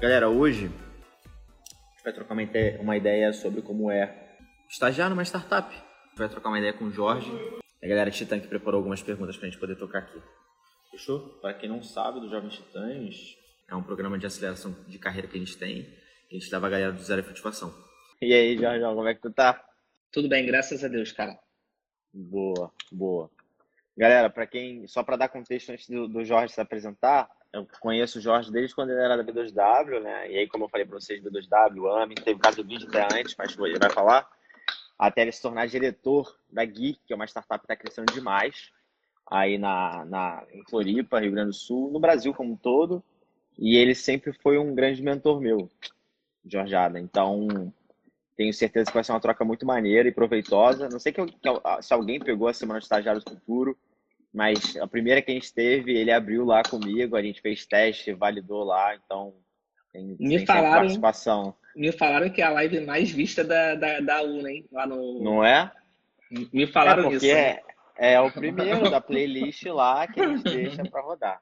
Galera, hoje a gente vai trocar uma ideia, uma ideia sobre como é estagiar numa startup. A gente vai trocar uma ideia com o Jorge. A galera Titã que preparou algumas perguntas para a gente poder tocar aqui. Fechou? Para quem não sabe, do Jovens Titãs é um programa de aceleração de carreira que a gente tem. Que a gente leva a galera do zero efetivação. E aí, Jorge, como é que tu tá? Tudo bem, graças a Deus, cara. Boa, boa. Galera, para quem, só para dar contexto antes do, do, Jorge se apresentar, eu conheço o Jorge desde quando ele era da B2W, né? E aí, como eu falei para vocês, B2W, AMI, teve caso do vídeo até antes, mas ele vai falar, até ele se tornar diretor da Geek, que é uma startup que está crescendo demais, aí na, na, em Floripa, Rio Grande do Sul, no Brasil como um todo. E ele sempre foi um grande mentor meu, Jorgeada. Então, tenho certeza que vai ser uma troca muito maneira e proveitosa. Não sei que, que, se alguém pegou a Semana de Estagiário do Futuro, mas a primeira que a gente teve, ele abriu lá comigo, a gente fez teste, validou lá, então tem, me tem falaram, participação. Me falaram que é a live mais vista da, da, da UNA, hein? Lá no... Não é? Me falaram é porque isso. É, é o primeiro da playlist lá que a gente deixa para rodar.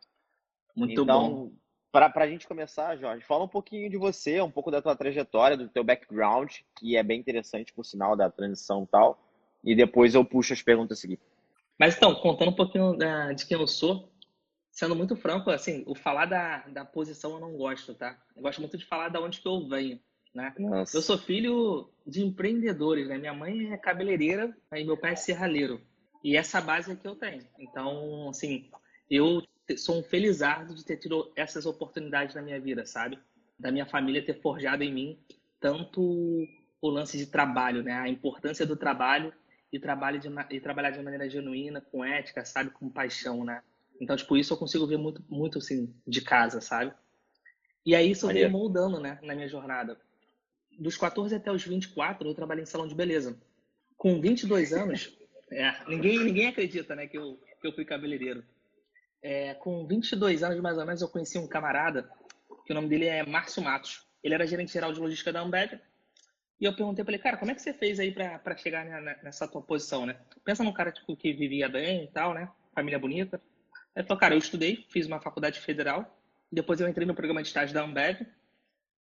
Muito então, bom. Para a gente começar, Jorge, fala um pouquinho de você, um pouco da tua trajetória, do teu background, que é bem interessante, por sinal, da transição e tal. E depois eu puxo as perguntas seguintes. Mas então, contando um pouquinho da, de quem eu sou, sendo muito franco, assim, o falar da, da posição eu não gosto, tá? Eu gosto muito de falar da onde que eu venho, né? Nossa. Eu sou filho de empreendedores, né? Minha mãe é cabeleireira e meu pai é serralheiro. E essa base é que eu tenho. Então, assim, eu sou um felizardo de ter tido essas oportunidades na minha vida, sabe? Da minha família ter forjado em mim tanto o lance de trabalho, né? A importância do trabalho e, trabalho de, e trabalhar de maneira genuína, com ética, sabe? Com paixão, né? Então, tipo, isso eu consigo ver muito, muito assim, de casa, sabe? E aí isso veio moldando, né? Na minha jornada. Dos 14 até os 24, eu trabalhei em salão de beleza. Com 22 anos, é, ninguém, ninguém acredita, né? Que eu, que eu fui cabeleireiro. É, com 22 anos, mais ou menos, eu conheci um camarada, que o nome dele é Márcio Matos. Ele era gerente geral de logística da Ambev. E eu perguntei para ele, cara, como é que você fez aí para chegar nessa tua posição, né? Pensa num cara tipo, que vivia bem e tal, né? Família bonita. Ele falou, cara, eu estudei, fiz uma faculdade federal, depois eu entrei no programa de estágio da Ambev,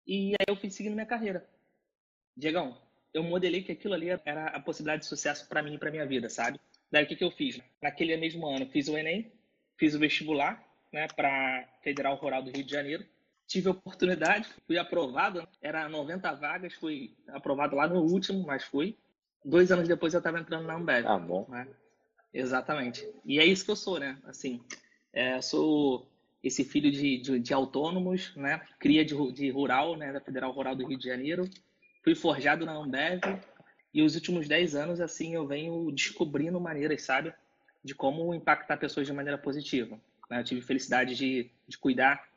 e aí eu fui seguindo minha carreira. Diegão, eu modelei que aquilo ali era a possibilidade de sucesso para mim e para minha vida, sabe? Daí o que, que eu fiz? Naquele mesmo ano, fiz o Enem, fiz o vestibular, né, para Federal Rural do Rio de Janeiro. Tive a oportunidade, fui aprovado, era 90 vagas, fui aprovado lá no último, mas fui. Dois anos depois eu estava entrando na Ambev. Ah, bom. Né? Exatamente. E é isso que eu sou, né? Assim, é, sou esse filho de, de, de, autônomos, né? Cria de, de rural, né? Da Federal Rural do Rio de Janeiro. Fui forjado na Ambev. E os últimos 10 anos, assim, eu venho descobrindo maneiras, sabe? De como impactar pessoas de maneira positiva. Né? Eu tive felicidade de, de cuidar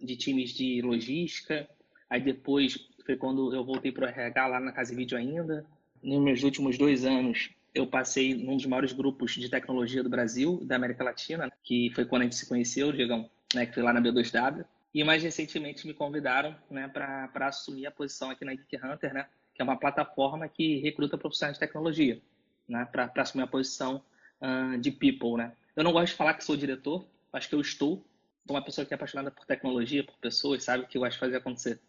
de times de logística. Aí depois foi quando eu voltei para o RH lá na Casa Vídeo ainda. Nos meus últimos dois anos, eu passei num dos maiores grupos de tecnologia do Brasil, da América Latina, que foi quando a gente se conheceu, Diegão, né, que foi lá na B2W. E mais recentemente me convidaram né, para assumir a posição aqui na Geek Hunter, né, que é uma plataforma que recruta profissionais de tecnologia, né, para assumir a posição uh, de people. Né. Eu não gosto de falar que sou diretor, acho que eu estou. Uma pessoa que é apaixonada por tecnologia, por pessoas, sabe, que eu gosto de fazer acontecer.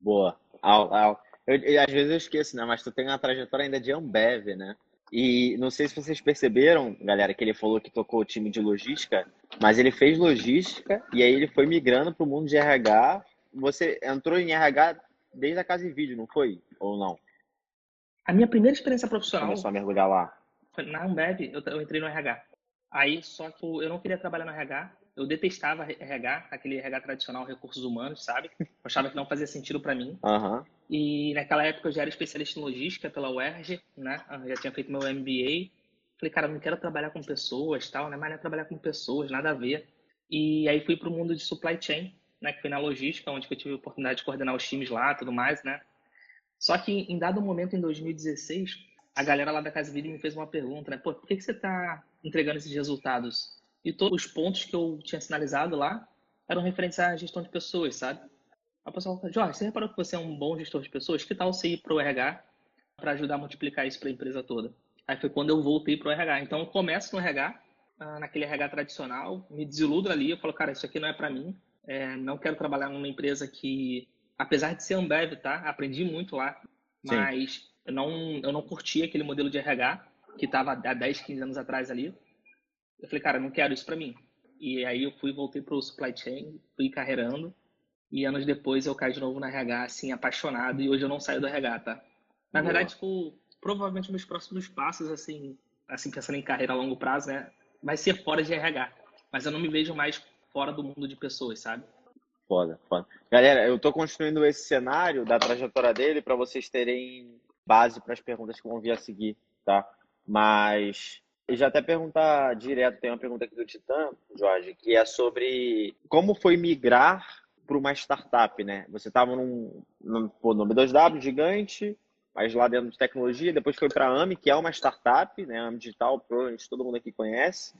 Boa. Au, au. Eu, eu, às vezes eu esqueço, né? Mas tu tem uma trajetória ainda de Ambev, né? E não sei se vocês perceberam, galera, que ele falou que tocou o time de logística, mas ele fez logística e aí ele foi migrando para o mundo de RH. Você entrou em RH desde a casa e vídeo, não foi? Ou não? A minha primeira experiência profissional. Começou a mergulhar lá. Na Ambev, eu, eu entrei no RH. Aí, só que eu não queria trabalhar no RH. Eu detestava RH, aquele RH tradicional, recursos humanos, sabe? Eu achava que não fazia sentido para mim. Uhum. E naquela época eu já era especialista em logística pela UERJ, né? Eu já tinha feito meu MBA. Falei, cara, não quero trabalhar com pessoas, tal, né? Mas não é trabalhar com pessoas, nada a ver. E aí fui para o mundo de supply chain, né? Que foi na logística, onde eu tive a oportunidade de coordenar os times lá, tudo mais, né? Só que em dado momento, em 2016, a galera lá da Casa Vida me fez uma pergunta, né? Pô, por que, que você está entregando esses resultados? E todos os pontos que eu tinha sinalizado lá eram referentes à gestão de pessoas, sabe? A pessoa falou, Jorge, você reparou que você é um bom gestor de pessoas? Que tal você ir para o RH para ajudar a multiplicar isso para a empresa toda? Aí foi quando eu voltei para o RH. Então eu começo no RH, ah, naquele RH tradicional, me desiludo ali, eu falo, cara, isso aqui não é para mim. É, não quero trabalhar numa empresa que, apesar de ser Ambev, tá? Aprendi muito lá, Sim. mas eu não, eu não curti aquele modelo de RH que estava há 10, 15 anos atrás ali. Eu falei, cara, não quero isso para mim. E aí eu fui, voltei pro supply chain, fui carreirando. E anos depois eu caí de novo na RH, assim, apaixonado. E hoje eu não saio do RH, tá? Na Boa. verdade, tipo, provavelmente meus próximos passos, assim, assim, pensando em carreira a longo prazo, né? Vai ser fora de RH. Mas eu não me vejo mais fora do mundo de pessoas, sabe? Foda, foda. Galera, eu tô construindo esse cenário da trajetória dele para vocês terem base para as perguntas que vão vir a seguir, tá? Mas e já até perguntar direto, tem uma pergunta aqui do Titã, Jorge, que é sobre como foi migrar para uma startup, né? Você estava num, num, no B2W gigante, mas lá dentro de tecnologia, depois foi para a AMI, que é uma startup, né? AMI Digital, provavelmente todo mundo aqui conhece.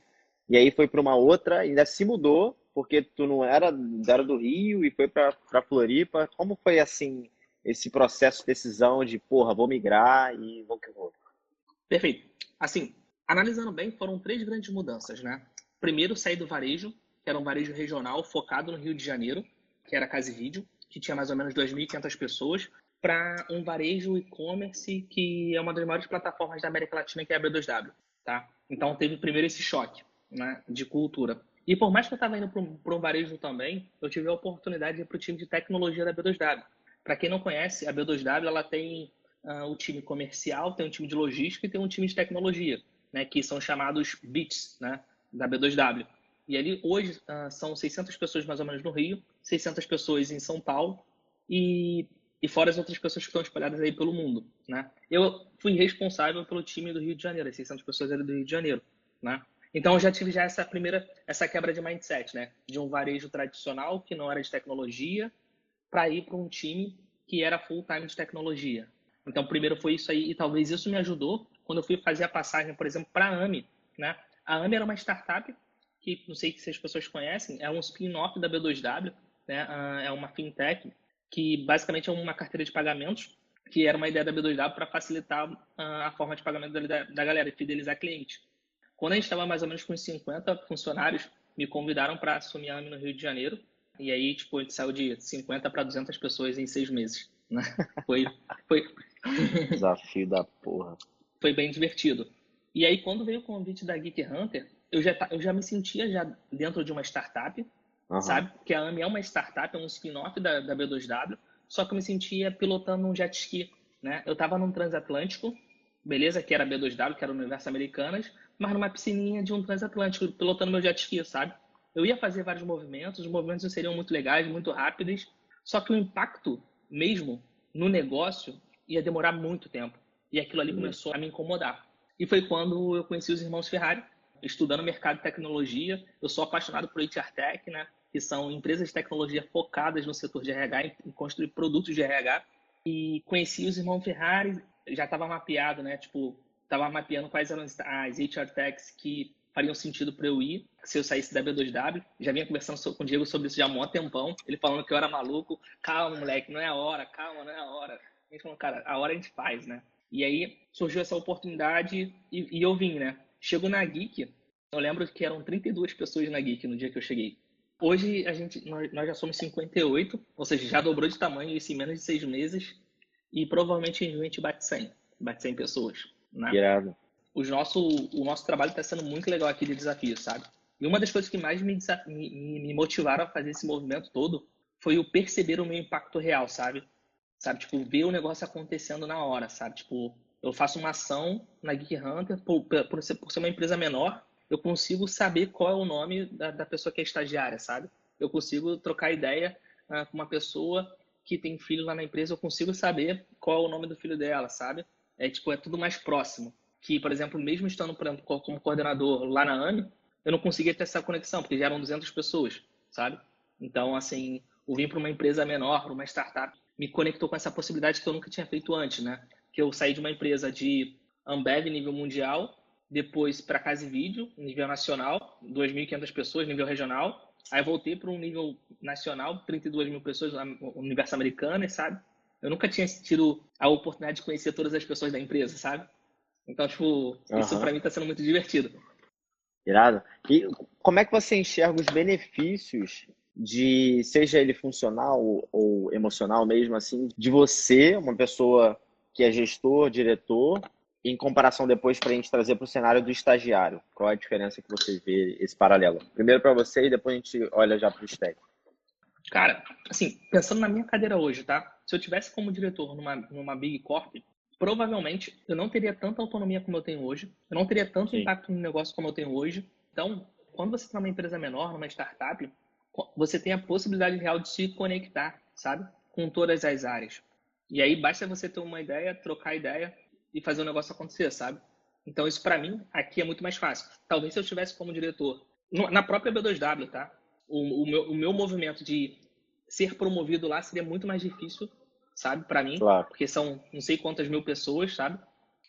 E aí foi para uma outra, ainda se mudou, porque tu não era, era do Rio e foi para Floripa. Como foi assim esse processo de decisão de, porra, vou migrar e vou que vou? Perfeito. Assim, analisando bem, foram três grandes mudanças, né? Primeiro, sair do varejo, que era um varejo regional focado no Rio de Janeiro, que era Casa e Vídeo, que tinha mais ou menos 2.500 pessoas, para um varejo e-commerce que é uma das maiores plataformas da América Latina, que é a B2W, tá? Então teve primeiro esse choque, né, de cultura. E por mais que eu estava indo para um varejo também, eu tive a oportunidade de ir para o time de tecnologia da B2W. Para quem não conhece, a B2W ela tem uh, o time comercial, tem um time de logística e tem um time de tecnologia, né, que são chamados BITs, né, da B2W. E ali hoje uh, são 600 pessoas mais ou menos no Rio, 600 pessoas em São Paulo e, e fora as outras pessoas que estão espalhadas aí pelo mundo, né? Eu fui responsável pelo time do Rio de Janeiro, as 600 pessoas ali do Rio de Janeiro, né? Então eu já tive já essa primeira essa quebra de mindset, né? De um varejo tradicional que não era de tecnologia para ir para um time que era full time de tecnologia. Então primeiro foi isso aí e talvez isso me ajudou quando eu fui fazer a passagem, por exemplo, para a AMI, né? A AMI era uma startup que não sei se as pessoas conhecem, é um spin-off da B2W, né? Ah, é uma fintech que basicamente é uma carteira de pagamentos que era uma ideia da B2W para facilitar ah, a forma de pagamento da, galera e fidelizar cliente. Quando a gente estava mais ou menos com 50 funcionários, me convidaram para assumir a AMI no Rio de Janeiro. E aí, tipo, a gente saiu de 50 para 200 pessoas em seis meses. Né? Foi, foi... Desafio da porra. Foi bem divertido. E aí, quando veio o convite da Geek Hunter, eu já, eu já me sentia já dentro de uma startup, uhum. sabe? Porque a AMI é uma startup, é um spin-off da, da B2W, só que eu me sentia pilotando um jet ski, né? Eu estava num transatlântico, beleza, que era B2W, que era o Universo Americanas, mas numa piscininha de um transatlântico, pilotando meu jet ski, sabe? Eu ia fazer vários movimentos, os movimentos seriam muito legais, muito rápidos, só que o impacto mesmo no negócio ia demorar muito tempo. E aquilo ali uhum. começou a me incomodar. E foi quando eu conheci os irmãos Ferrari, estudando mercado de tecnologia. Eu sou apaixonado por HR Tech, né? Que são empresas de tecnologia focadas no setor de RH, em construir produtos de RH. E conheci os irmãos Ferrari, já estava mapeado, né? Tipo, estava mapeando quais eram as HR Techs que fariam sentido para eu ir se eu saísse da B2W. Já vinha conversando com o Diego sobre isso já há um tempão. Ele falando que eu era maluco. Calma, moleque, não é a hora, calma, não é a hora. A gente falou, cara, a hora a gente faz, né? E aí surgiu essa oportunidade e, e eu vim, né? Chegou na Geek, eu lembro que eram 32 pessoas na Geek no dia que eu cheguei. Hoje a gente, nós, nós já somos 58, ou seja, já dobrou de tamanho isso em menos de seis meses e provavelmente a gente bate 100, bate 100 pessoas. Né? Irado. O nosso, o nosso trabalho está sendo muito legal aqui de desafio, sabe? E uma das coisas que mais me, me, me motivaram a fazer esse movimento todo foi o perceber o meu impacto real, sabe? Sabe, tipo, ver o negócio acontecendo na hora, sabe? Tipo, eu faço uma ação na Geek Hunter, por, por, ser, por ser uma empresa menor, eu consigo saber qual é o nome da, da pessoa que é estagiária, sabe? Eu consigo trocar ideia uh, com uma pessoa que tem filho lá na empresa, eu consigo saber qual é o nome do filho dela, sabe? É tipo, é tudo mais próximo. Que, por exemplo, mesmo estando por exemplo, como coordenador lá na AMI, eu não conseguia ter essa conexão, porque já eram 200 pessoas, sabe? Então, assim, o vir para uma empresa menor, para uma startup, me conectou com essa possibilidade que eu nunca tinha feito antes, né? que eu saí de uma empresa de Ambev nível mundial, depois para Casa e Vídeo, nível nacional, 2.500 pessoas, nível regional. Aí voltei para um nível nacional, 32 mil pessoas, universo americano, sabe? Eu nunca tinha tido a oportunidade de conhecer todas as pessoas da empresa, sabe? Então, tipo, uhum. isso para mim está sendo muito divertido. Irado. E como é que você enxerga os benefícios de seja ele funcional ou emocional mesmo assim, de você, uma pessoa que é gestor, diretor, em comparação depois para a gente trazer para o cenário do estagiário. Qual é a diferença que você vê esse paralelo? Primeiro para você e depois a gente olha já para o stack. Cara, assim, pensando na minha cadeira hoje, tá? Se eu tivesse como diretor numa, numa Big Corp, provavelmente eu não teria tanta autonomia como eu tenho hoje, eu não teria tanto Sim. impacto no negócio como eu tenho hoje. Então, quando você está numa empresa menor, numa startup, você tem a possibilidade real de se conectar, sabe? Com todas as áreas. E aí basta você ter uma ideia, trocar ideia e fazer o negócio acontecer, sabe? Então, isso para mim aqui é muito mais fácil. Talvez se eu tivesse como diretor, na própria B2W, tá? O, o, meu, o meu movimento de ser promovido lá seria muito mais difícil, sabe, para mim, claro. porque são não sei quantas mil pessoas, sabe,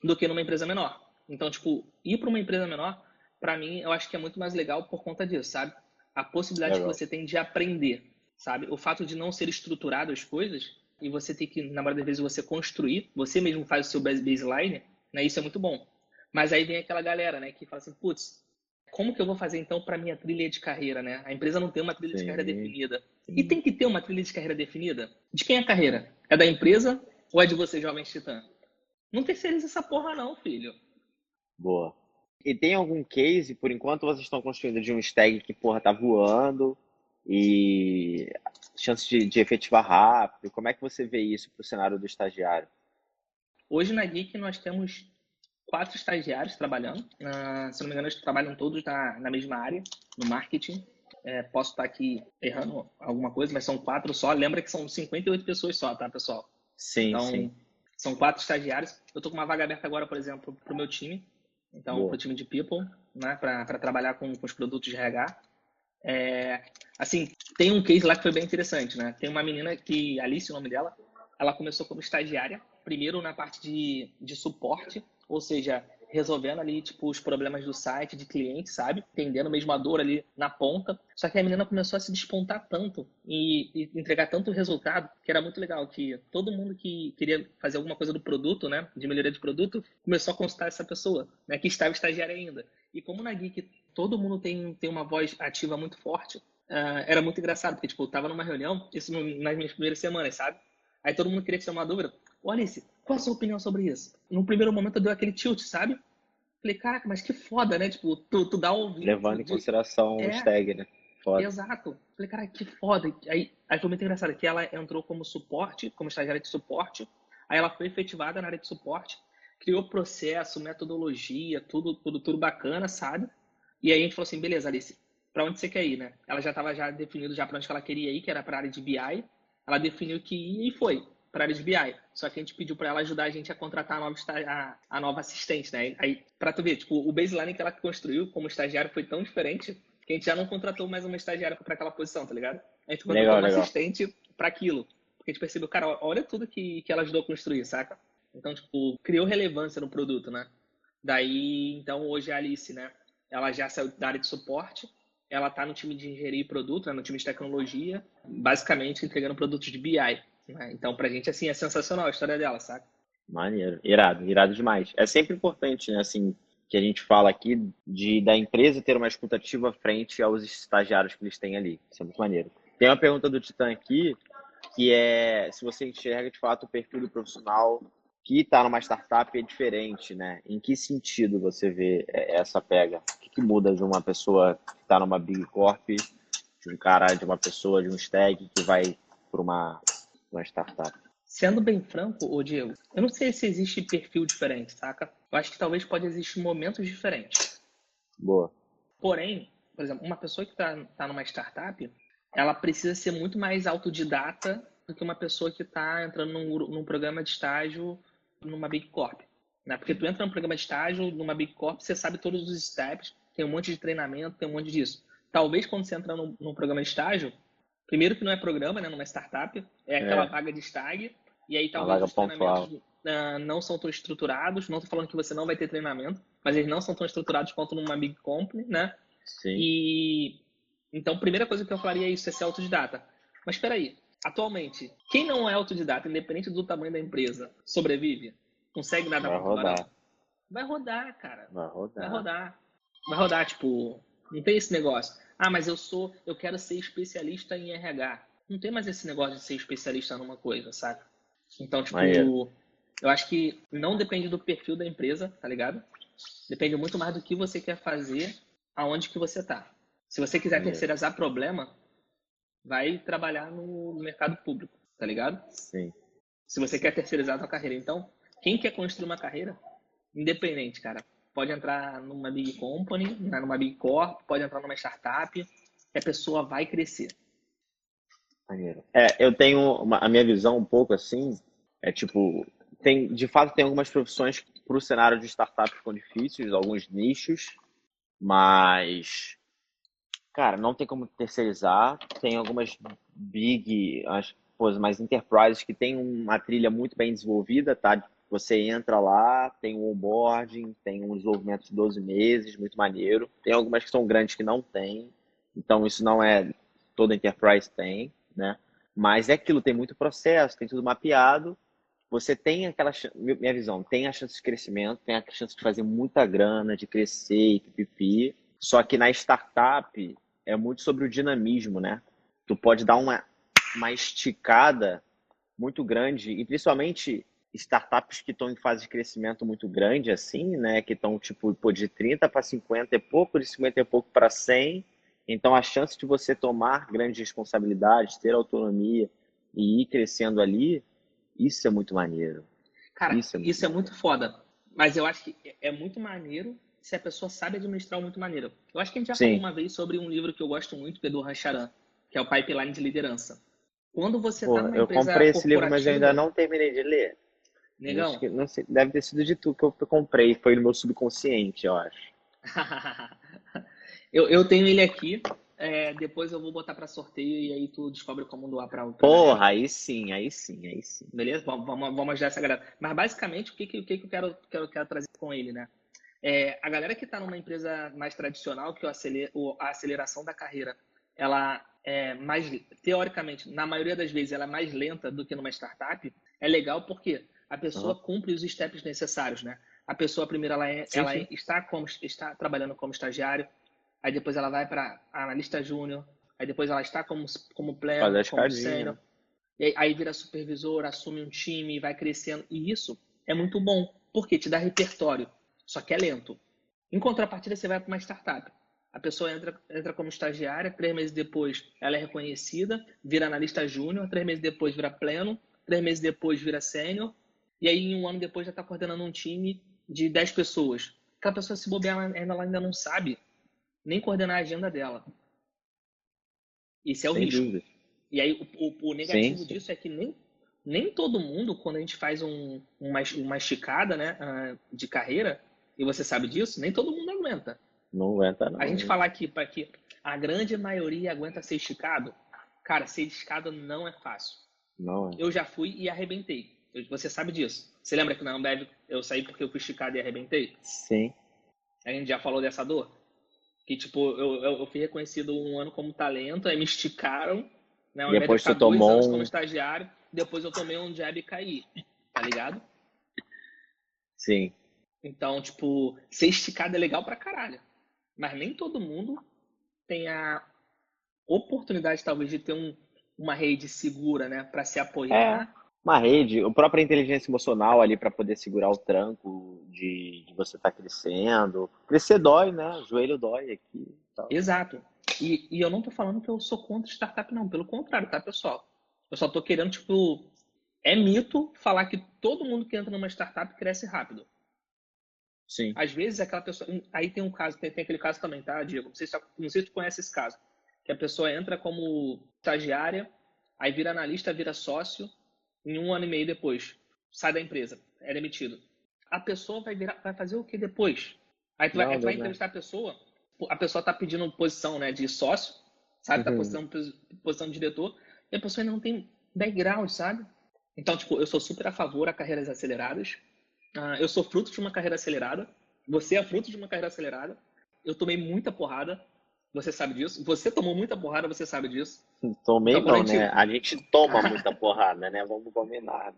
do que numa empresa menor. Então, tipo, ir para uma empresa menor, para mim, eu acho que é muito mais legal por conta disso, sabe? A possibilidade que você tem de aprender, sabe? O fato de não ser estruturado as coisas e você ter que, na maioria das vezes, você construir, você mesmo faz o seu baseline, né? Isso é muito bom. Mas aí vem aquela galera, né, que fala assim, putz, como que eu vou fazer então para minha trilha de carreira, né? A empresa não tem uma trilha Sim. de carreira definida. Sim. E tem que ter uma trilha de carreira definida? De quem é a carreira? É da empresa ou é de você, jovem titã? Não terceiriza essa porra não, filho. Boa. E tem algum case, por enquanto vocês estão construindo de um stag que, porra, tá voando e chance de, de efetivar rápido? Como é que você vê isso para o cenário do estagiário? Hoje na Geek nós temos quatro estagiários trabalhando. Uh, se não me engano, eles trabalham todos na, na mesma área, no marketing. É, posso estar aqui errando alguma coisa, mas são quatro só. Lembra que são 58 pessoas só, tá, pessoal? Sim, então, sim. São quatro estagiários. Eu tô com uma vaga aberta agora, por exemplo, para o meu time. Então, para o time de People, né, para trabalhar com, com, os produtos de RH. É, assim, tem um case lá que foi bem interessante, né? Tem uma menina que, Alice, o nome dela, ela começou como estagiária, primeiro na parte de, de suporte, ou seja, resolvendo ali, tipo, os problemas do site, de cliente, sabe? Entendendo mesmo a dor ali na ponta. Só que a menina começou a se despontar tanto e, e, entregar tanto resultado que era muito legal, que todo mundo que queria fazer alguma coisa do produto, né, de melhoria de produto, começou a consultar essa pessoa, né, que estava estagiária ainda. E como na Geek todo mundo tem, tem uma voz ativa muito forte, uh, era muito engraçado, porque, tipo, eu tava numa reunião, isso nas minhas primeiras semanas, sabe? Aí todo mundo queria tirar uma dúvida. Ô, Alice, qual a sua opinião sobre isso? No primeiro momento deu aquele tilt, sabe? Falei, caraca, mas que foda, né? Tipo, tu, tu dá um Levando em consideração é, o stag, né? Foda. Exato. Falei, cara, que foda. Aí, aí foi muito engraçado que ela entrou como suporte, como estagiária de suporte. Aí ela foi efetivada na área de suporte, criou processo, metodologia, tudo, tudo, tudo bacana, sabe? E aí a gente falou assim, beleza, Alice, para onde você quer ir, né? Ela já estava já definido já para onde ela queria ir, que era para a área de BI. Ela definiu que ia e foi para a área de BI. Só que a gente pediu para ela ajudar a gente a contratar a nova, a, a nova assistente, né? Aí, para tu ver, tipo, o baseline que ela construiu como estagiário foi tão diferente que a gente já não contratou mais uma estagiária para aquela posição, tá ligado? A gente contratou legal, uma legal. assistente para aquilo. Porque a gente percebeu, cara, olha tudo que, que ela ajudou a construir, saca? Então, tipo, criou relevância no produto, né? Daí, então, hoje a Alice, né? Ela já saiu da área de suporte, ela tá no time de engenharia e produto, né? no time de tecnologia, basicamente entregando produtos de BI. Então, pra gente, assim, é sensacional a história dela, saca? Maneiro, irado, irado demais. É sempre importante, né, assim, que a gente fala aqui de da empresa ter uma escutativa frente aos estagiários que eles têm ali. Isso é muito maneiro. Tem uma pergunta do Titã aqui, que é se você enxerga de fato o perfil do profissional que está numa startup é diferente, né? Em que sentido você vê é, essa pega? O que, que muda de uma pessoa que está numa Big Corp, de um cara, de uma pessoa, de um stag que vai para uma uma startup? Sendo bem franco, ô Diego, eu não sei se existe perfil diferente, saca? Eu acho que talvez pode existir momentos diferentes. Boa. Porém, por exemplo, uma pessoa que está tá numa startup, ela precisa ser muito mais autodidata do que uma pessoa que está entrando num, num, programa de estágio numa Big Corp. Né? Porque tu entra num programa de estágio numa Big Corp, você sabe todos os steps, tem um monte de treinamento, tem um monte disso. Talvez quando você entra num, num programa de estágio, Primeiro que não é programa, né? Numa startup. É aquela é. vaga de stag. E aí talvez os treinamentos uh, não são tão estruturados. Não estou falando que você não vai ter treinamento, mas eles não são tão estruturados quanto numa big company, né? Sim. E então, a primeira coisa que eu falaria é isso, é ser autodidata. Mas espera aí, atualmente, quem não é autodidata, independente do tamanho da empresa, sobrevive? Consegue nada Vai rodar. Vai rodar, cara. Vai rodar. Vai rodar. Vai rodar, tipo, não tem esse negócio. Ah, mas eu sou, eu quero ser especialista em RH. Não tem mais esse negócio de ser especialista numa coisa, sabe? Então, tipo, eu acho que não depende do perfil da empresa, tá ligado? Depende muito mais do que você quer fazer, aonde que você tá. Se você quiser terceirizar problema, vai trabalhar no mercado público, tá ligado? Sim. Se você quer terceirizar a sua carreira. Então, quem quer construir uma carreira independente, cara, pode entrar numa big company, numa big corp, pode entrar numa startup, que a pessoa vai crescer. É, eu tenho uma, a minha visão um pouco assim, é tipo, tem, de fato tem algumas profissões para o cenário de startup ficam difíceis, alguns nichos, mas cara, não tem como terceirizar. Tem algumas big, as coisas mais enterprises que tem uma trilha muito bem desenvolvida, tá? Você entra lá, tem um onboarding, tem um desenvolvimento de 12 meses, muito maneiro. Tem algumas que são grandes que não tem, então isso não é toda enterprise tem, né? Mas é aquilo, tem muito processo, tem tudo mapeado. Você tem aquela, minha visão, tem a chance de crescimento, tem a chance de fazer muita grana, de crescer e pipipi. Só que na startup é muito sobre o dinamismo, né? Tu pode dar uma, uma esticada muito grande, e principalmente startups que estão em fase de crescimento muito grande, assim, né? Que estão, tipo, pô, de 30 para 50 e pouco, de 50 e pouco para 100. Então, a chance de você tomar grandes responsabilidades, ter autonomia e ir crescendo ali, isso é muito maneiro. Cara, isso é muito, isso é muito foda. Mas eu acho que é muito maneiro se a pessoa sabe administrar muito maneiro. Eu acho que a gente já Sim. falou uma vez sobre um livro que eu gosto muito, que é do Rancharan, que é o Pipeline de Liderança. Quando você está numa eu comprei esse livro, mas eu ainda não terminei de ler. Negão. Que, não sei, deve ter sido de tu que eu comprei, foi no meu subconsciente, eu acho. eu, eu tenho ele aqui, é, depois eu vou botar para sorteio e aí tu descobre como doar para outra. Porra, aí sim, aí sim, aí sim. Beleza? Vamos, vamos, ajudar essa galera. Mas basicamente, o que, que, o que, eu quero, quero, quero trazer com ele, né? É, a galera que está numa empresa mais tradicional, que a aceleração da carreira, ela é mais, teoricamente, na maioria das vezes, ela é mais lenta do que numa startup, é legal porque a pessoa uhum. cumpre os steps necessários, né? A pessoa primeiro ela, é, sim, ela sim. está como está trabalhando como estagiário, aí depois ela vai para analista júnior, aí depois ela está como como pleno, como sênior, aí, aí vira supervisor, assume um time, vai crescendo e isso é muito bom porque te dá repertório, só que é lento. Em contrapartida você vai para uma startup. A pessoa entra, entra como estagiária, três meses depois ela é reconhecida, vira analista júnior, três meses depois vira pleno, três meses depois vira sênior, e aí, um ano depois, já está coordenando um time de 10 pessoas. Aquela pessoa, se bobear, ela ainda não sabe nem coordenar a agenda dela. Isso é o Sem risco. Dúvida. E aí, o, o, o negativo sim, disso é que nem, nem todo mundo, quando a gente faz um, uma, uma esticada né, ah, de carreira, e você sabe disso, nem todo mundo aguenta. Não aguenta, não. A gente falar aqui para que a grande maioria aguenta ser esticado, cara, ser esticado não é fácil. Não é. Eu já fui e arrebentei. Você sabe disso. Você lembra que na Ambev eu saí porque eu fui esticado e arrebentei? Sim. A gente já falou dessa dor? Que, tipo, eu, eu, eu fui reconhecido um ano como talento, aí me esticaram, né? Depois de dois anos como estagiário, depois eu tomei um jab e caí, tá ligado? Sim. Então, tipo, ser esticado é legal pra caralho. Mas nem todo mundo tem a oportunidade, talvez, de ter um, uma rede segura, né? Pra se apoiar. É uma rede, a própria inteligência emocional ali para poder segurar o tranco de, de você estar tá crescendo. Crescer dói, né? O joelho dói aqui. Tal. Exato. E, e eu não tô falando que eu sou contra startup, não. Pelo contrário, tá, pessoal? Eu só tô querendo, tipo, é mito falar que todo mundo que entra numa startup cresce rápido. Sim. Às vezes aquela pessoa. Aí tem um caso, tem, tem aquele caso também, tá, Diego? Não sei, se, não sei se tu conhece esse caso. Que a pessoa entra como estagiária, aí vira analista, vira sócio, em um ano e meio depois, sai da empresa, é demitido. A pessoa vai, virar, vai fazer o que depois? Aí tu, não, vai, tu vai entrevistar a pessoa, a pessoa tá pedindo posição né, de sócio, sabe? Tá uhum. posição, posição de diretor, e a pessoa ainda não tem background, sabe? Então, tipo, eu sou super a favor a carreiras aceleradas. Uh, eu sou fruto de uma carreira acelerada. Você é fruto de uma carreira acelerada. Eu tomei muita porrada. Você sabe disso. Você tomou muita porrada, você sabe disso. Tomei então, não, gente... né? A gente toma muita porrada, né? Vamos combinar.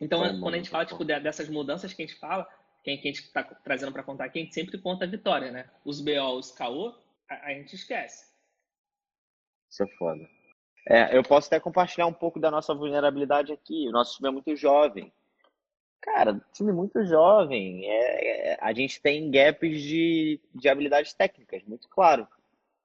Então, Toma quando a gente fala tipo, dessas mudanças que a gente fala, que a gente está trazendo para contar aqui, a gente sempre conta a vitória, né? Os BO, os caô, a, a gente esquece. Isso é foda. É, eu posso até compartilhar um pouco da nossa vulnerabilidade aqui. O nosso time é muito jovem. Cara, time muito jovem. É, é, a gente tem gaps de, de habilidades técnicas, muito claro.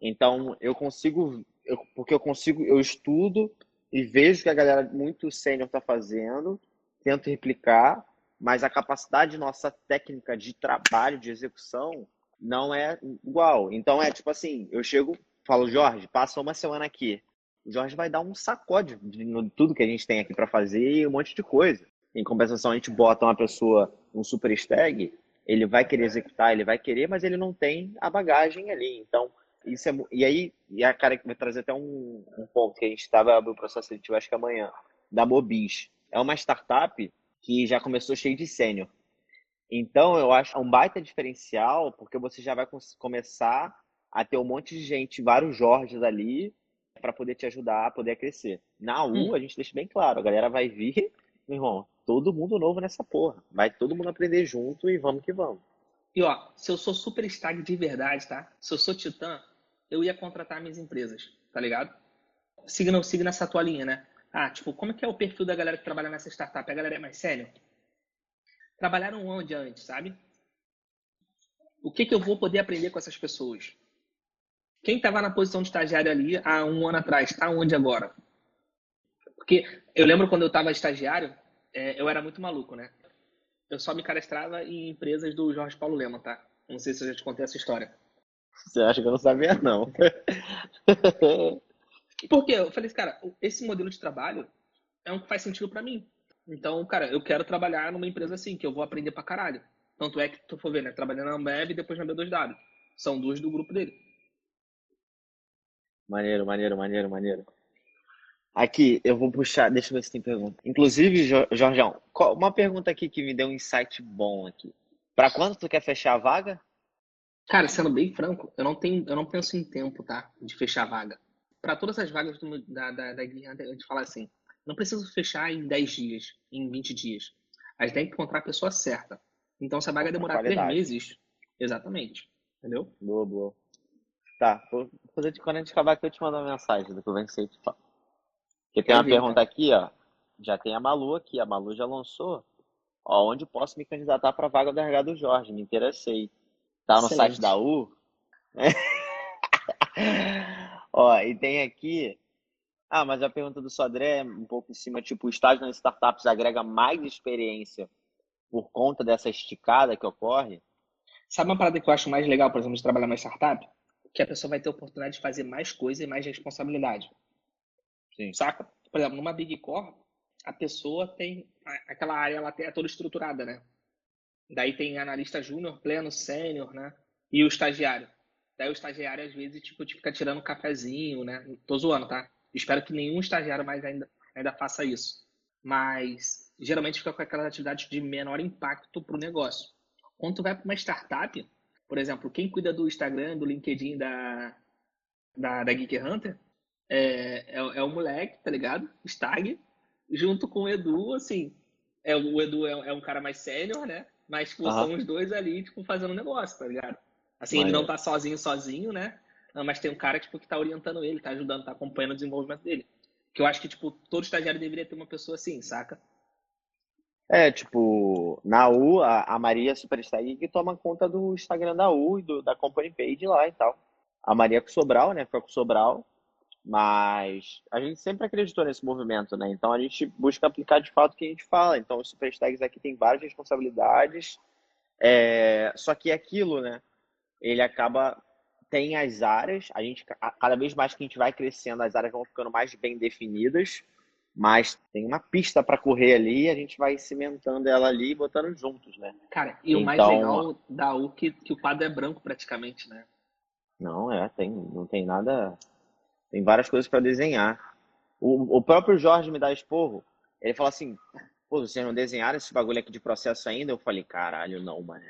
Então, eu consigo, eu, porque eu consigo, eu estudo e vejo que a galera muito sênior está fazendo, tento replicar, mas a capacidade nossa técnica de trabalho, de execução, não é igual. Então, é tipo assim, eu chego, falo, Jorge, passa uma semana aqui. O Jorge vai dar um sacode de, tudo que a gente tem aqui para fazer e um monte de coisa. Em compensação, a gente bota uma pessoa, um super stag, ele vai querer executar, ele vai querer, mas ele não tem a bagagem ali. Então, isso é, e aí, e a cara que vai trazer até um, um ponto que a gente estava abrir o processo seletivo, acho que amanhã, da Mobis. É uma startup que já começou cheio de sênior. Então, eu acho um baita diferencial, porque você já vai começar a ter um monte de gente, vários Jorges ali, para poder te ajudar a poder crescer. Na U, hum. a gente deixa bem claro, a galera vai vir, meu irmão, todo mundo novo nessa porra. Vai todo mundo aprender junto e vamos que vamos. E ó, se eu sou super stag de verdade, tá? Se eu sou titã, eu ia contratar minhas empresas, tá ligado? Siga, siga nessa tua linha, né? Ah, tipo, como é que é o perfil da galera que trabalha nessa startup? A galera é mais séria? Trabalharam onde antes, sabe? O que, que eu vou poder aprender com essas pessoas? Quem estava na posição de estagiário ali há um ano atrás, está onde agora? Porque eu lembro quando eu estava estagiário, é, eu era muito maluco, né? Eu só me cadastrava em empresas do Jorge Paulo Lema, tá? Não sei se eu já te contei essa história. Você acha que eu não sabia, não? Porque eu falei assim, cara, esse modelo de trabalho é um que faz sentido para mim. Então, cara, eu quero trabalhar numa empresa assim, que eu vou aprender pra caralho. Tanto é que tu for ver, né? Trabalhando na Ambev e depois na B2W. São duas do grupo dele. Maneiro, maneiro, maneiro, maneiro. Aqui, eu vou puxar, deixa eu ver se tem pergunta. Inclusive, Jorgeão, uma pergunta aqui que me deu um insight bom aqui. Para quando tu quer fechar a vaga? Cara, sendo bem franco, eu não tenho, eu não penso em tempo, tá? De fechar a vaga. Para todas as vagas do, da, da, da guia, a gente fala assim, não preciso fechar em 10 dias, em 20 dias. A gente tem que encontrar a pessoa certa. Então, se a vaga demorar três meses, exatamente. Entendeu? Boa, boa. Tá, vou fazer, quando a gente acabar aqui, eu te mando uma mensagem do que eu venci te falo. Porque tem uma pergunta aqui, ó. Já tem a Malu aqui. A Malu já lançou. Ó, onde posso me candidatar para a vaga do RH do Jorge? Me interessei. Tá no Excelente. site da U? ó, e tem aqui. Ah, mas a pergunta do Sodré é um pouco em cima, tipo, o estágio nas startups agrega mais experiência por conta dessa esticada que ocorre? Sabe uma parada que eu acho mais legal, por exemplo, de trabalhar na startup? Que a pessoa vai ter a oportunidade de fazer mais coisa e mais responsabilidade. Sim. Saca? Por exemplo, numa Big Core, a pessoa tem aquela área ela é toda estruturada, né? Daí tem analista júnior, pleno, sênior, né? E o estagiário. Daí o estagiário, às vezes, tipo, fica tirando um cafezinho, né? Tô zoando, tá? Espero que nenhum estagiário mais ainda, ainda faça isso. Mas geralmente fica com aquelas atividades de menor impacto para o negócio. Quando tu vai para uma startup, por exemplo, quem cuida do Instagram, do LinkedIn da, da, da Geek Hunter, é, é, é o moleque, tá ligado? Stag, junto com o Edu, assim. É, o Edu é, é um cara mais sênior, né? Mas tipo, são os dois ali, tipo, fazendo negócio, tá ligado? Assim, ele não tá sozinho, sozinho, né? Mas tem um cara, tipo, que tá orientando ele, tá ajudando, tá acompanhando o desenvolvimento dele. Que eu acho que, tipo, todo estagiário deveria ter uma pessoa assim, saca? É, tipo, na U, a, a Maria Superstag que toma conta do Instagram da U e do, da Company Page lá e tal. A Maria com Sobral, né? Foi com Sobral. Mas a gente sempre acreditou nesse movimento, né? Então a gente busca aplicar de fato o que a gente fala. Então os super tags aqui tem várias responsabilidades. É... Só que aquilo, né? Ele acaba tem as áreas, a gente cada vez mais que a gente vai crescendo, as áreas vão ficando mais bem definidas, mas tem uma pista para correr ali, a gente vai cimentando ela ali e botando juntos, né? Cara, e o então, mais legal da U que, que o quadro é branco praticamente, né? Não, é, tem, não tem nada tem várias coisas para desenhar. O, o próprio Jorge me dá esporro. Ele fala assim: pô, vocês não desenharam esse bagulho aqui de processo ainda? Eu falei: caralho, não, mano.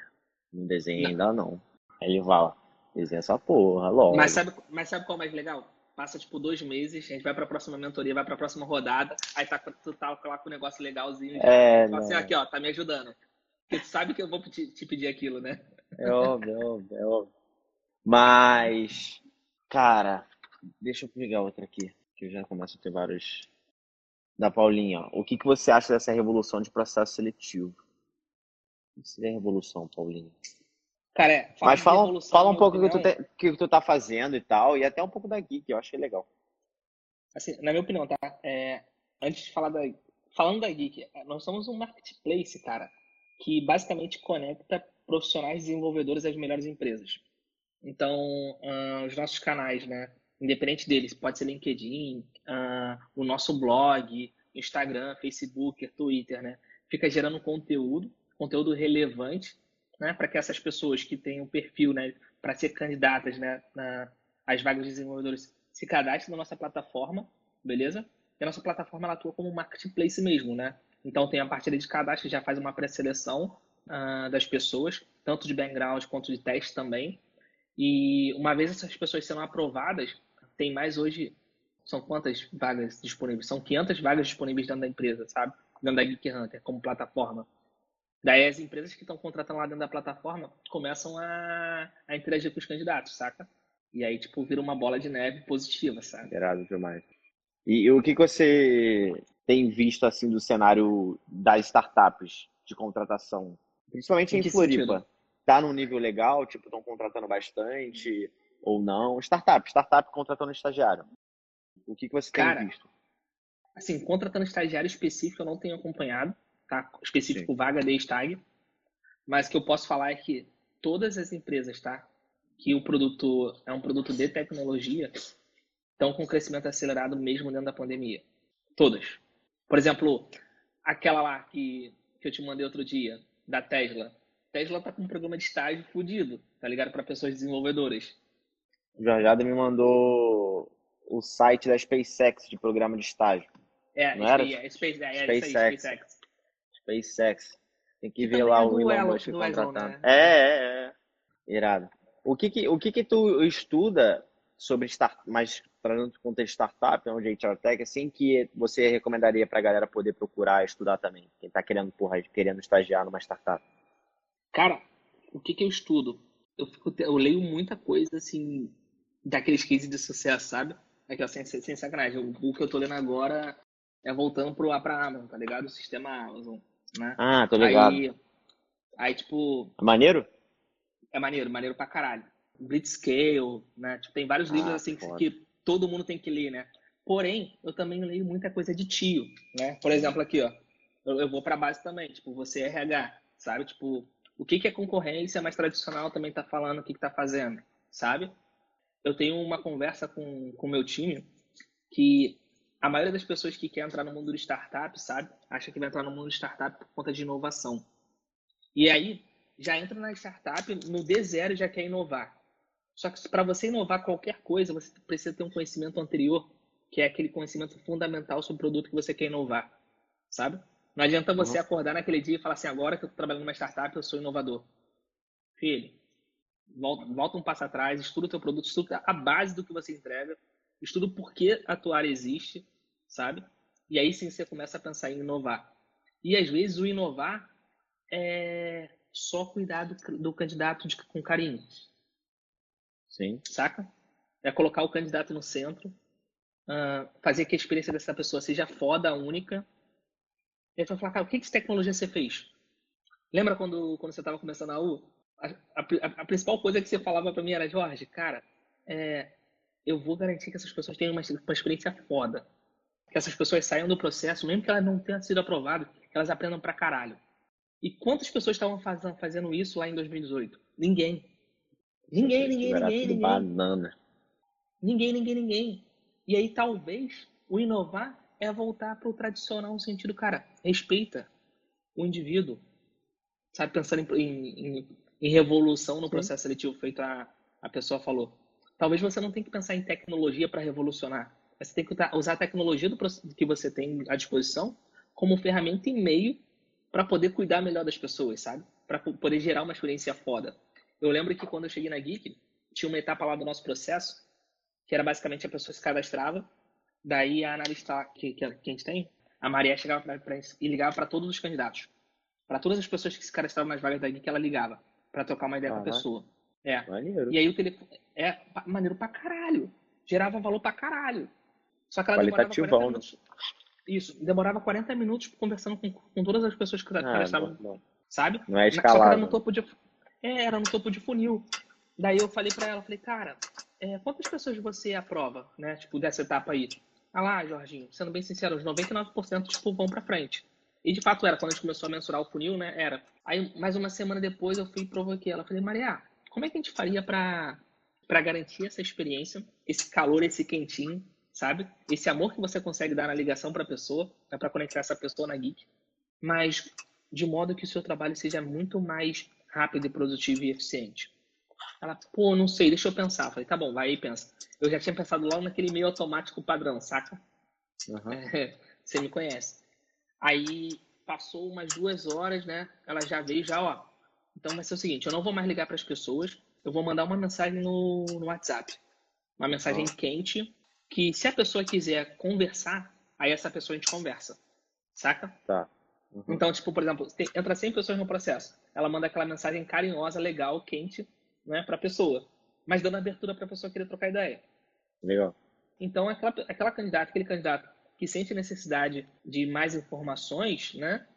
Não desenhei ainda não. Aí ele fala: desenha essa porra, logo. Mas sabe, mas sabe qual é mais legal? Passa tipo dois meses, a gente vai pra próxima mentoria, vai pra próxima rodada, aí tá, tu tá lá com um negócio legalzinho. É, fala assim: aqui, ó, tá me ajudando. Porque tu sabe que eu vou te, te pedir aquilo, né? É óbvio, é óbvio, é óbvio. Mas, cara, deixa eu pegar outra aqui, que eu já começo a ter vários. Da Paulinha, ó. o que, que você acha dessa revolução de processo seletivo? O que seria revolução, Paulinha? Cara, é, Mas fala, fala um pouco o que, tu te, que tu tá fazendo e tal, e até um pouco da Geek, eu achei legal. Assim, na minha opinião, tá? É, antes de falar da. Falando da Geek, nós somos um marketplace, cara, que basicamente conecta profissionais desenvolvedores às melhores empresas. Então, uh, os nossos canais, né? Independente deles, pode ser LinkedIn, uh, o nosso blog, Instagram, Facebook, Twitter, né? Fica gerando conteúdo, conteúdo relevante, né? Para que essas pessoas que têm um perfil, né? Para ser candidatas, né? Na, às vagas de desenvolvedores se cadastrem na nossa plataforma, beleza? E a nossa plataforma ela atua como um marketplace mesmo, né? Então tem a parte de cadastro que já faz uma pré-seleção uh, das pessoas, tanto de background quanto de teste também. E uma vez essas pessoas sendo aprovadas, tem mais hoje, são quantas vagas disponíveis? São 500 vagas disponíveis dentro da empresa, sabe? Dentro da Geek Hunter, como plataforma. Daí as empresas que estão contratando lá dentro da plataforma começam a, a interagir com os candidatos, saca? E aí, tipo, vira uma bola de neve positiva, sabe? Irado demais. E, e o que, que você tem visto, assim, do cenário das startups de contratação? Principalmente em, em Floripa. Sentido? Tá num nível legal? Tipo, estão contratando bastante ou não? Startup, startup contratando estagiário. O que, que você tem Cara, visto? Assim, contratando estagiário específico eu não tenho acompanhado, tá? Específico Sim. vaga de stag. Mas o que eu posso falar é que todas as empresas, tá? Que o produto é um produto de tecnologia, estão com crescimento acelerado mesmo dentro da pandemia. Todas. Por exemplo, aquela lá que, que eu te mandei outro dia, da Tesla. Tesla tá com um programa de estágio fudido, tá ligado? Para pessoas desenvolvedoras. O Jorjada me mandou o site da SpaceX de programa de estágio. É, não era? É, Space, é, é SpaceX. SpaceX. SpaceX. Tem que ver lá o Elon Musk contratando. Né? É, é, é. Irado. O que que, o que que tu estuda sobre start, mais trazendo contexto startup, onde é HR Tech, assim, que você recomendaria para a galera poder procurar estudar também? Quem está querendo, porra, querendo estagiar numa startup. Cara, o que que eu estudo? Eu, fico, eu leio muita coisa, assim, daqueles cases de sucesso, sabe? Aquela sem, sem sacanagem. O, o que eu tô lendo agora é voltando pro, pra Amazon, tá ligado? O sistema Amazon, né? Ah, tô ligado. Aí, aí tipo... É maneiro? É maneiro, maneiro pra caralho. Blitzscale, né? Tipo, tem vários livros, ah, assim, que, que todo mundo tem que ler, né? Porém, eu também leio muita coisa de tio, né? Por exemplo, aqui, ó. Eu, eu vou pra base também, tipo, você é RH, sabe? Tipo, o que, que a é concorrência mais tradicional também tá falando, o que, que tá fazendo, sabe? Eu tenho uma conversa com o meu time que a maioria das pessoas que quer entrar no mundo de startup, sabe, acha que vai entrar no mundo de startup por conta de inovação. E aí, já entra na startup no D0 e já quer inovar. Só que para você inovar qualquer coisa, você precisa ter um conhecimento anterior, que é aquele conhecimento fundamental sobre o produto que você quer inovar, sabe? Não adianta você uhum. acordar naquele dia e falar assim, agora que eu estou trabalhando numa startup, eu sou inovador. Filho, volta, volta um passo atrás, estuda o teu produto, estuda a base do que você entrega, estuda por que a tua área existe, sabe? E aí sim você começa a pensar em inovar. E às vezes o inovar é só cuidar do, do candidato de, com carinho. Sim. Saca? É colocar o candidato no centro, uh, fazer que a experiência dessa pessoa seja foda, única. E aí vai falar, cara, o que, que tecnologia você fez? Lembra quando, quando você estava começando a U? A, a, a, principal coisa que você falava para mim era, Jorge, cara, é, eu vou garantir que essas pessoas tenham uma, uma, experiência foda. Que essas pessoas saiam do processo, mesmo que elas não tenham sido aprovadas, que elas aprendam pra caralho. E quantas pessoas estavam fazendo, fazendo isso lá em 2018? Ninguém. Ninguém, ninguém, ninguém, ninguém. Banana. Ninguém, ninguém, ninguém. E aí talvez o inovar é voltar para o tradicional no sentido, cara, respeita o indivíduo. Sabe, pensando em, em, em revolução no processo Sim. seletivo feito a, a pessoa falou. Talvez você não tenha que pensar em tecnologia para revolucionar. Você tem que usar a tecnologia do que você tem à disposição como ferramenta e meio para poder cuidar melhor das pessoas, sabe? Para poder gerar uma experiência foda. Eu lembro que quando eu cheguei na Geek, tinha uma etapa lá do nosso processo, que era basicamente a pessoa se cadastrava, daí a analista que, que, a gente tem, a Maria chegava pra, pra, e ligava para todos os candidatos. Para todas as pessoas que se cadastravam nas vagas da Geek, ela ligava para trocar uma ideia com a pessoa. É. Maneiro. E aí o telefone. É maneiro pra caralho. gerava valor pra caralho. Só que ela demorava 40 né? minutos. Isso, demorava 40 minutos conversando com, com todas as pessoas que Ah, estavam, não, não. sabe? Não é Só que era no topo de. É, era no topo de funil. Daí eu falei pra ela, falei, cara, é, quantas pessoas você aprova, né? Tipo, dessa etapa aí? Ah lá, Jorginho, sendo bem sincero, os 99% tipo, vão pra frente. E de fato era, quando a gente começou a mensurar o funil, né? Era. Aí, mais uma semana depois, eu fui e provoquei ela. Falei, Maria, como é que a gente faria pra garantir essa experiência, esse calor, esse quentinho, sabe? Esse amor que você consegue dar na ligação pra pessoa, né? pra conectar essa pessoa na Geek, mas de modo que o seu trabalho seja muito mais rápido e produtivo e eficiente. Ela, pô, não sei, deixa eu pensar. Falei, tá bom, vai aí pensa. Eu já tinha pensado logo naquele meio automático padrão, saca? Aham. É, você me conhece. Aí passou umas duas horas, né? Ela já veio, já, ó. Então vai ser o seguinte: eu não vou mais ligar para as pessoas, eu vou mandar uma mensagem no, no WhatsApp. Uma mensagem quente, que se a pessoa quiser conversar, aí essa pessoa a gente conversa. Saca? Tá. Uhum. Então, tipo, por exemplo, tem- entra 100 pessoas no processo. Ela manda aquela mensagem carinhosa, legal, quente, né, pra pessoa. Mas dando abertura pra pessoa querer trocar ideia. Legal. Então, aquela, aquela candidata, aquele candidato que sente necessidade de mais informações, né?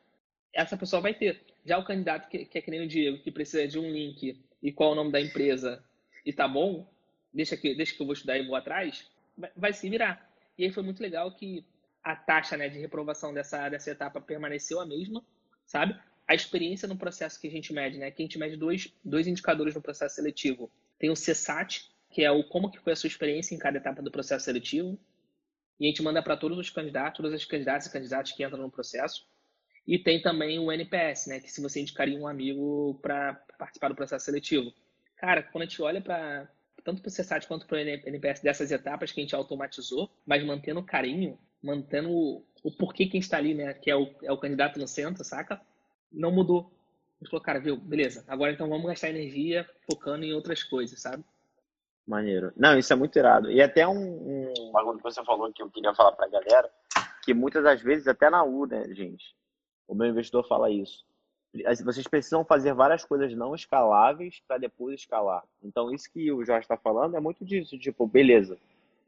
Essa pessoa vai ter. Já o candidato que, que é que nem o Diego, que precisa de um link e qual é o nome da empresa e tá bom, deixa que, deixa que eu vou estudar e vou atrás, vai, vai se virar. E aí foi muito legal que a taxa né, de reprovação dessa, dessa etapa permaneceu a mesma, sabe? A experiência no processo que a gente mede, né? Que a gente mede dois, dois indicadores no processo seletivo. Tem o CSAT, que é o como que foi a sua experiência em cada etapa do processo seletivo. E a gente manda para todos os candidatos, todas as candidatas e candidatos que entram no processo. E tem também o NPS, né? Que se você indicaria um amigo para participar do processo seletivo. Cara, quando a gente olha para tanto para o CSAT quanto para o NPS dessas etapas que a gente automatizou, mas mantendo o carinho, mantendo o, o porquê quem está ali, né? Que é o, é o candidato no centro, saca? Não mudou. A gente falou, cara, viu? Beleza. Agora então vamos gastar energia focando em outras coisas, sabe? Maneiro. Não, isso é muito irado. E até um, um bagulho que você falou que eu queria falar pra galera, que muitas das vezes, até na U, né, gente? O meu investidor fala isso. Vocês precisam fazer várias coisas não escaláveis para depois escalar. Então, isso que o Jorge está falando é muito disso. Tipo, beleza,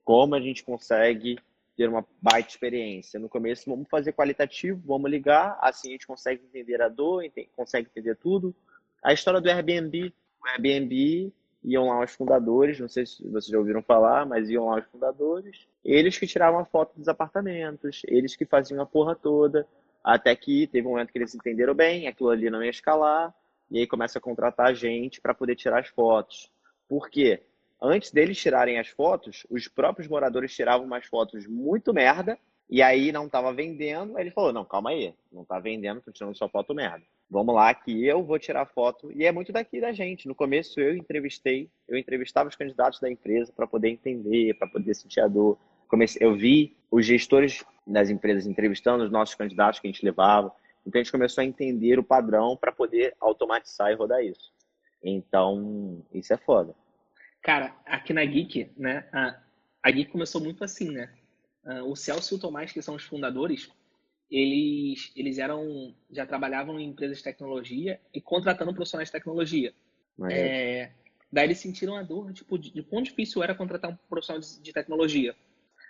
como a gente consegue ter uma baita experiência? No começo, vamos fazer qualitativo, vamos ligar, assim a gente consegue entender a dor, consegue entender tudo. A história do Airbnb. O Airbnb iam lá os fundadores, não sei se vocês já ouviram falar, mas iam lá os fundadores. Eles que tiravam a foto dos apartamentos, eles que faziam a porra toda, até que teve um momento que eles entenderam bem, aquilo ali não ia escalar, e aí começa a contratar gente para poder tirar as fotos. Por quê? Antes deles tirarem as fotos, os próprios moradores tiravam umas fotos muito merda, e aí não estava vendendo, aí ele falou, não, calma aí, não está vendendo, tô tirando só foto merda. Vamos lá que eu vou tirar foto. E é muito daqui da gente. No começo eu entrevistei, eu entrevistava os candidatos da empresa para poder entender, para poder sentir a dor. Comecei, eu vi os gestores das empresas entrevistando os nossos candidatos que a gente levava. Então a gente começou a entender o padrão para poder automatizar e rodar isso. Então, isso é foda. Cara, aqui na Geek, né? A, a Geek começou muito assim, né? Ah, o Celso e o Tomás, que são os fundadores, eles, eles eram já trabalhavam em empresas de tecnologia e contratando profissionais de tecnologia. Mas, É, daí eles sentiram a dor tipo, de, de quão difícil era contratar um profissional de, de tecnologia.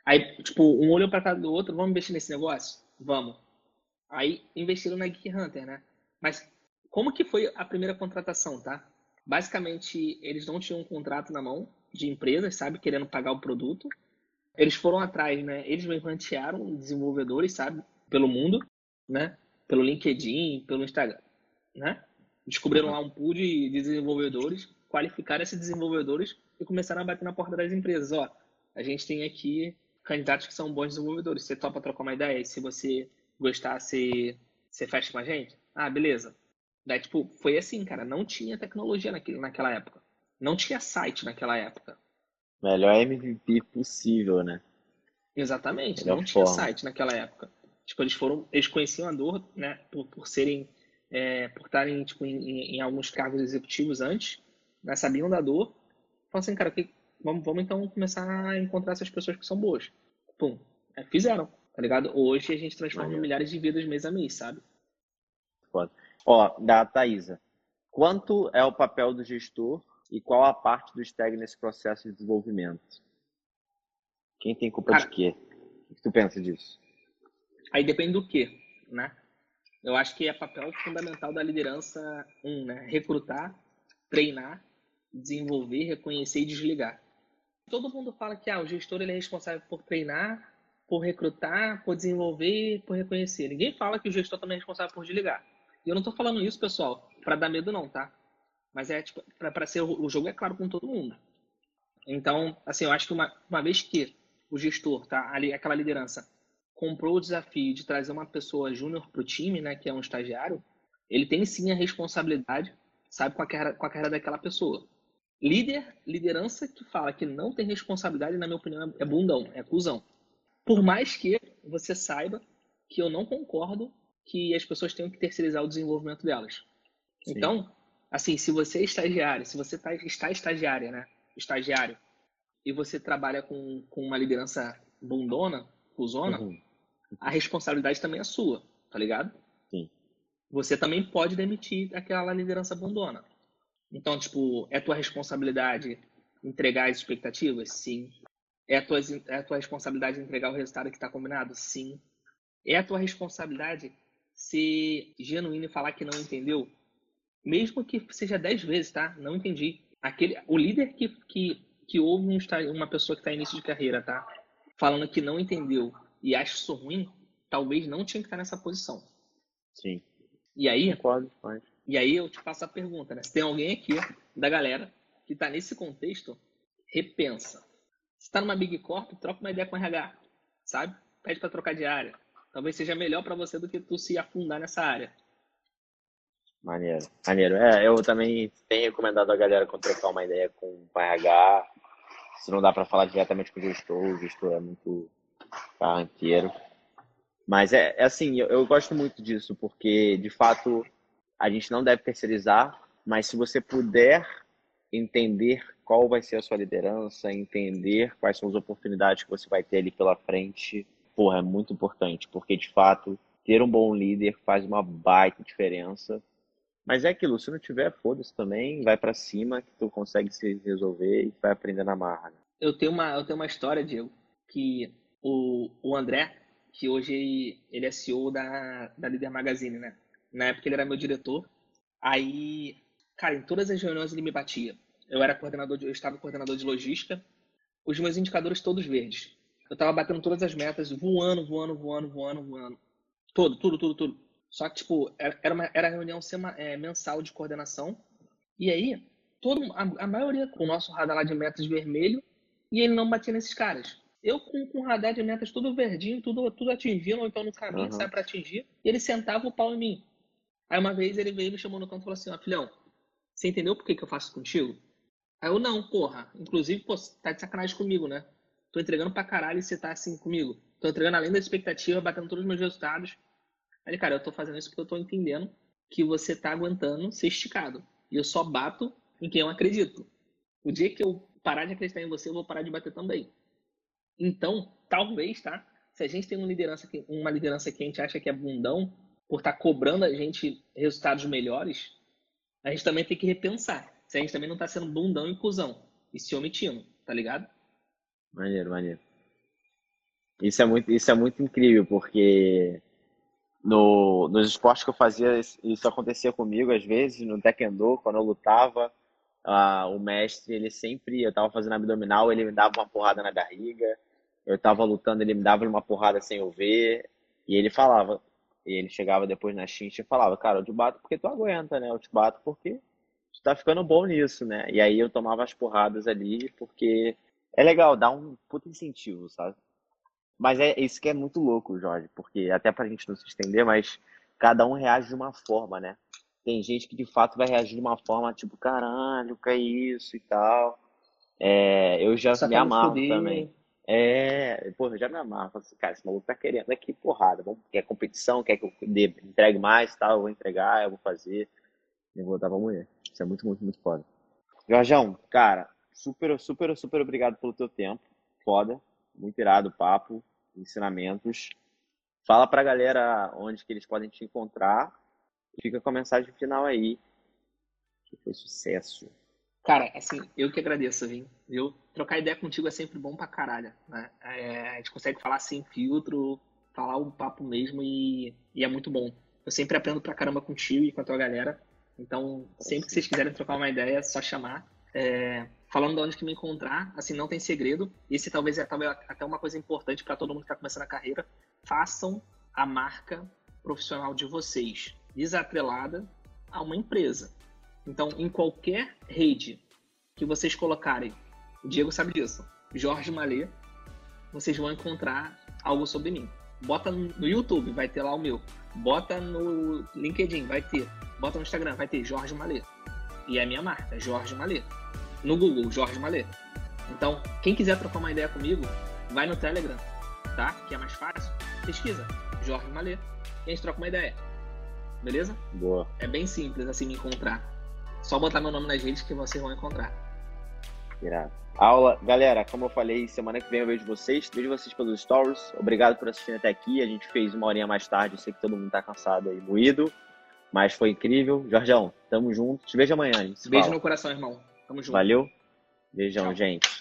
Aí, tipo, um olhou para casa do outro, vamos investir nesse negócio? Vamos. Aí investiram na Geek Hunter, né? Mas como que foi a primeira contratação, tá? Basicamente, eles não tinham um contrato na mão de empresas, sabe? Querendo pagar o produto. Eles foram atrás, né? Eles rantearam desenvolvedores, sabe? Pelo mundo, né? Pelo LinkedIn, pelo Instagram, né? Descobriram lá um pool de desenvolvedores, qualificaram esses desenvolvedores e começaram a bater na porta das empresas. Ó, a gente tem aqui candidatos que são bons desenvolvedores. Você topa trocar uma ideia? E se você gostar, você, você fecha com a gente? Ah, beleza. Daí, tipo, foi assim, cara. Não tinha tecnologia naquele, naquela época. Não tinha site naquela época. melhor MVP possível, né? Exatamente. Melhor não tinha forma. site naquela época. Tipo, eles foram, eles conheciam a dor, né? Por, por serem, é, por estarem, tipo, em, em- em alguns cargos executivos antes, né? Sabiam da dor. Falaram assim, cara, que, vamos, vamos então começar a encontrar essas pessoas que são boas. Pum. É, fizeram, tá ligado? Hoje a gente transforma milhares de vidas mês a mês, sabe? Ó, da Thaisa. Quanto é o papel do gestor e qual a parte do STEG nesse processo de desenvolvimento? Quem tem culpa Cara, de quê? O que tu pensa disso? Aí depende do quê, né? Eu acho que é papel fundamental da liderança, um, né? Recrutar, treinar, desenvolver, reconhecer e desligar. Todo mundo fala que ah, o gestor ele é responsável por treinar, por recrutar, por desenvolver, por reconhecer. Ninguém fala que o gestor também é responsável por desligar. E eu não estou falando isso, pessoal, para dar medo não, tá? Mas é tipo, para ser o jogo é claro com todo mundo. Então, assim, eu acho que uma, uma vez que o gestor, tá, ali, aquela liderança, comprou o desafio de trazer uma pessoa júnior para o time, né, que é um estagiário, ele tem sim a responsabilidade, sabe, com a carreira, com a carreira daquela pessoa. Líder, liderança que fala que não tem responsabilidade, na minha opinião, é bundão, é cuzão. Por mais que você saiba que eu não concordo que as pessoas tenham que terceirizar o desenvolvimento delas. Sim. Então, assim, se você é estagiário, se você tá, está estagiária, né? Estagiário, e você trabalha com, com uma liderança bundona, cuzona, uhum. A responsabilidade também é sua, tá ligado? Sim. Você também pode demitir aquela liderança bundona. Então, tipo, é tua responsabilidade entregar as expectativas? Sim. É tua, é tua responsabilidade entregar o resultado que está combinado? Sim. É a tua responsabilidade ser genuíno e falar que não entendeu? Mesmo que seja dez vezes, tá? Não entendi. Aquele, o líder que, que, que ouve um, uma pessoa que está início de carreira, tá? Falando que não entendeu e acha isso ruim, talvez não tinha que estar nessa posição. Sim. E aí, Concordo, pode. E aí eu te faço a pergunta, né? Se tem alguém aqui da galera que está nesse contexto, repensa. Se está numa Big Corp, troca uma ideia com o RH, sabe? Pede para trocar de área. Talvez seja melhor para você do que tu se afundar nessa área. Maneiro, maneiro. É, eu também tenho recomendado a galera quando trocar uma ideia com o RH. Se não dá para falar diretamente com o gestor, o gestor é muito carranqueiro. Mas é, é assim, eu, eu gosto muito disso, porque de fato a gente não deve terceirizar, mas se você puder entender qual vai ser a sua liderança, entender quais são as oportunidades que você vai ter ali pela frente, porra, é muito importante, porque de fato ter um bom líder faz uma baita diferença. Mas é aquilo, se não tiver, foda-se também, vai para cima que tu consegue se resolver e vai aprender na marra. Né? Eu tenho uma, eu tenho uma história, Diego, que o, o André, que hoje ele é CEO da, da Líder Magazine, né? Na época ele era meu diretor. Aí, cara, em todas as reuniões ele me batia. Eu era coordenador, de, eu estava coordenador de logística. Os meus indicadores todos verdes. Eu estava batendo todas as metas, voando, voando, voando, voando, voando. Tudo, tudo, tudo, tudo. Só que, tipo, era, uma, era reunião sema, é, mensal de coordenação. E aí, todo, a, a maioria com o nosso radar lá de metas vermelho, e ele não batia nesses caras. Eu com, com radar de metas tudo verdinho, tudo, tudo atingindo, ou então no caminho, uhum. sai para atingir. E ele sentava o pau em mim. Aí uma vez ele veio e me chamou no canto e falou assim, ó, filhão, você entendeu por que, que eu faço contigo? Aí eu, não, porra. Inclusive, pô, tá de sacanagem comigo, né? Tô entregando pra caralho e você tá assim comigo. Tô entregando além da expectativa, batendo todos os meus resultados. Aí cara, eu tô fazendo isso porque eu tô entendendo que você tá aguentando ser esticado. E eu só bato em quem eu acredito. O dia que eu parar de acreditar em você, eu vou parar de bater também. Então, talvez, tá? Se a gente tem uma liderança que, uma liderança que a gente acha que é bundão, por estar tá cobrando a gente resultados melhores, a gente também tem que repensar se a gente também não está sendo bundão e cuzão e se omitindo, tá ligado? Maneiro, maneiro. Isso é muito, isso é muito incrível, porque no, nos esportes que eu fazia, isso acontecia comigo às vezes, no Taekwondo, quando eu lutava, uh, o mestre, ele sempre, eu estava fazendo abdominal, ele me dava uma porrada na barriga, eu estava lutando, ele me dava uma porrada sem eu ver, e ele falava, e ele chegava depois na chincha e falava, cara, eu te bato porque tu aguenta, né? Eu te bato porque tu tá ficando bom nisso, né? E aí eu tomava as porradas ali porque é legal, dá um puto incentivo, sabe? Mas é isso que é muito louco, Jorge, porque até pra gente não se estender, mas cada um reage de uma forma, né? Tem gente que de fato vai reagir de uma forma tipo, caralho, que é isso e tal. É, eu já Só me amarro também. É, porra, eu já me amarro. Assim, cara, esse maluco tá querendo aqui porrada. Vamos, quer competição, quer que eu dê, entregue mais tal, eu vou entregar, eu vou fazer. Eu vou dar pra mulher. Isso é muito, muito, muito foda. Jorjão, cara, super, super, super obrigado pelo teu tempo. Foda. Muito irado o papo, ensinamentos. Fala pra galera onde que eles podem te encontrar. Fica com a mensagem final aí. Que foi sucesso. Cara, assim, eu que agradeço, viu? Trocar ideia contigo é sempre bom pra caralho, né? É, a gente consegue falar sem filtro, falar o papo mesmo e, e, é muito bom. Eu sempre aprendo pra caramba contigo e com a tua galera. Então, sempre que vocês quiserem trocar uma ideia, é só chamar. É, falando de onde que me encontrar, assim, não tem segredo. Esse talvez é talvez, até uma coisa importante para todo mundo que está começando a carreira. Façam a marca profissional de vocês desatrelada a uma empresa. Então, em qualquer rede que vocês colocarem, o Diego sabe disso, Jorge Malê, vocês vão encontrar algo sobre mim. Bota no YouTube, vai ter lá o meu. Bota no LinkedIn, vai ter. Bota no Instagram, vai ter Jorge Malê. E é a minha marca, Jorge Malê. No Google, Jorge Malê. Então, quem quiser trocar uma ideia comigo, vai no Telegram, tá? Que é mais fácil. Pesquisa, Jorge Malê. E a gente troca uma ideia. Beleza? Boa. É bem simples assim me encontrar. Só botar meu nome nas redes que vocês vão encontrar. Irado. Aula, galera, como eu falei, semana que vem eu vejo vocês. Vejo vocês pelos stories. Obrigado por assistir até aqui. A gente fez uma horinha mais tarde. Eu sei que todo mundo tá cansado aí, moído. Mas foi incrível. Jorjão, tamo junto. Te vejo amanhã. Beijo fala. no coração, irmão. Tamo junto. Valeu. Beijão, Tchau. gente.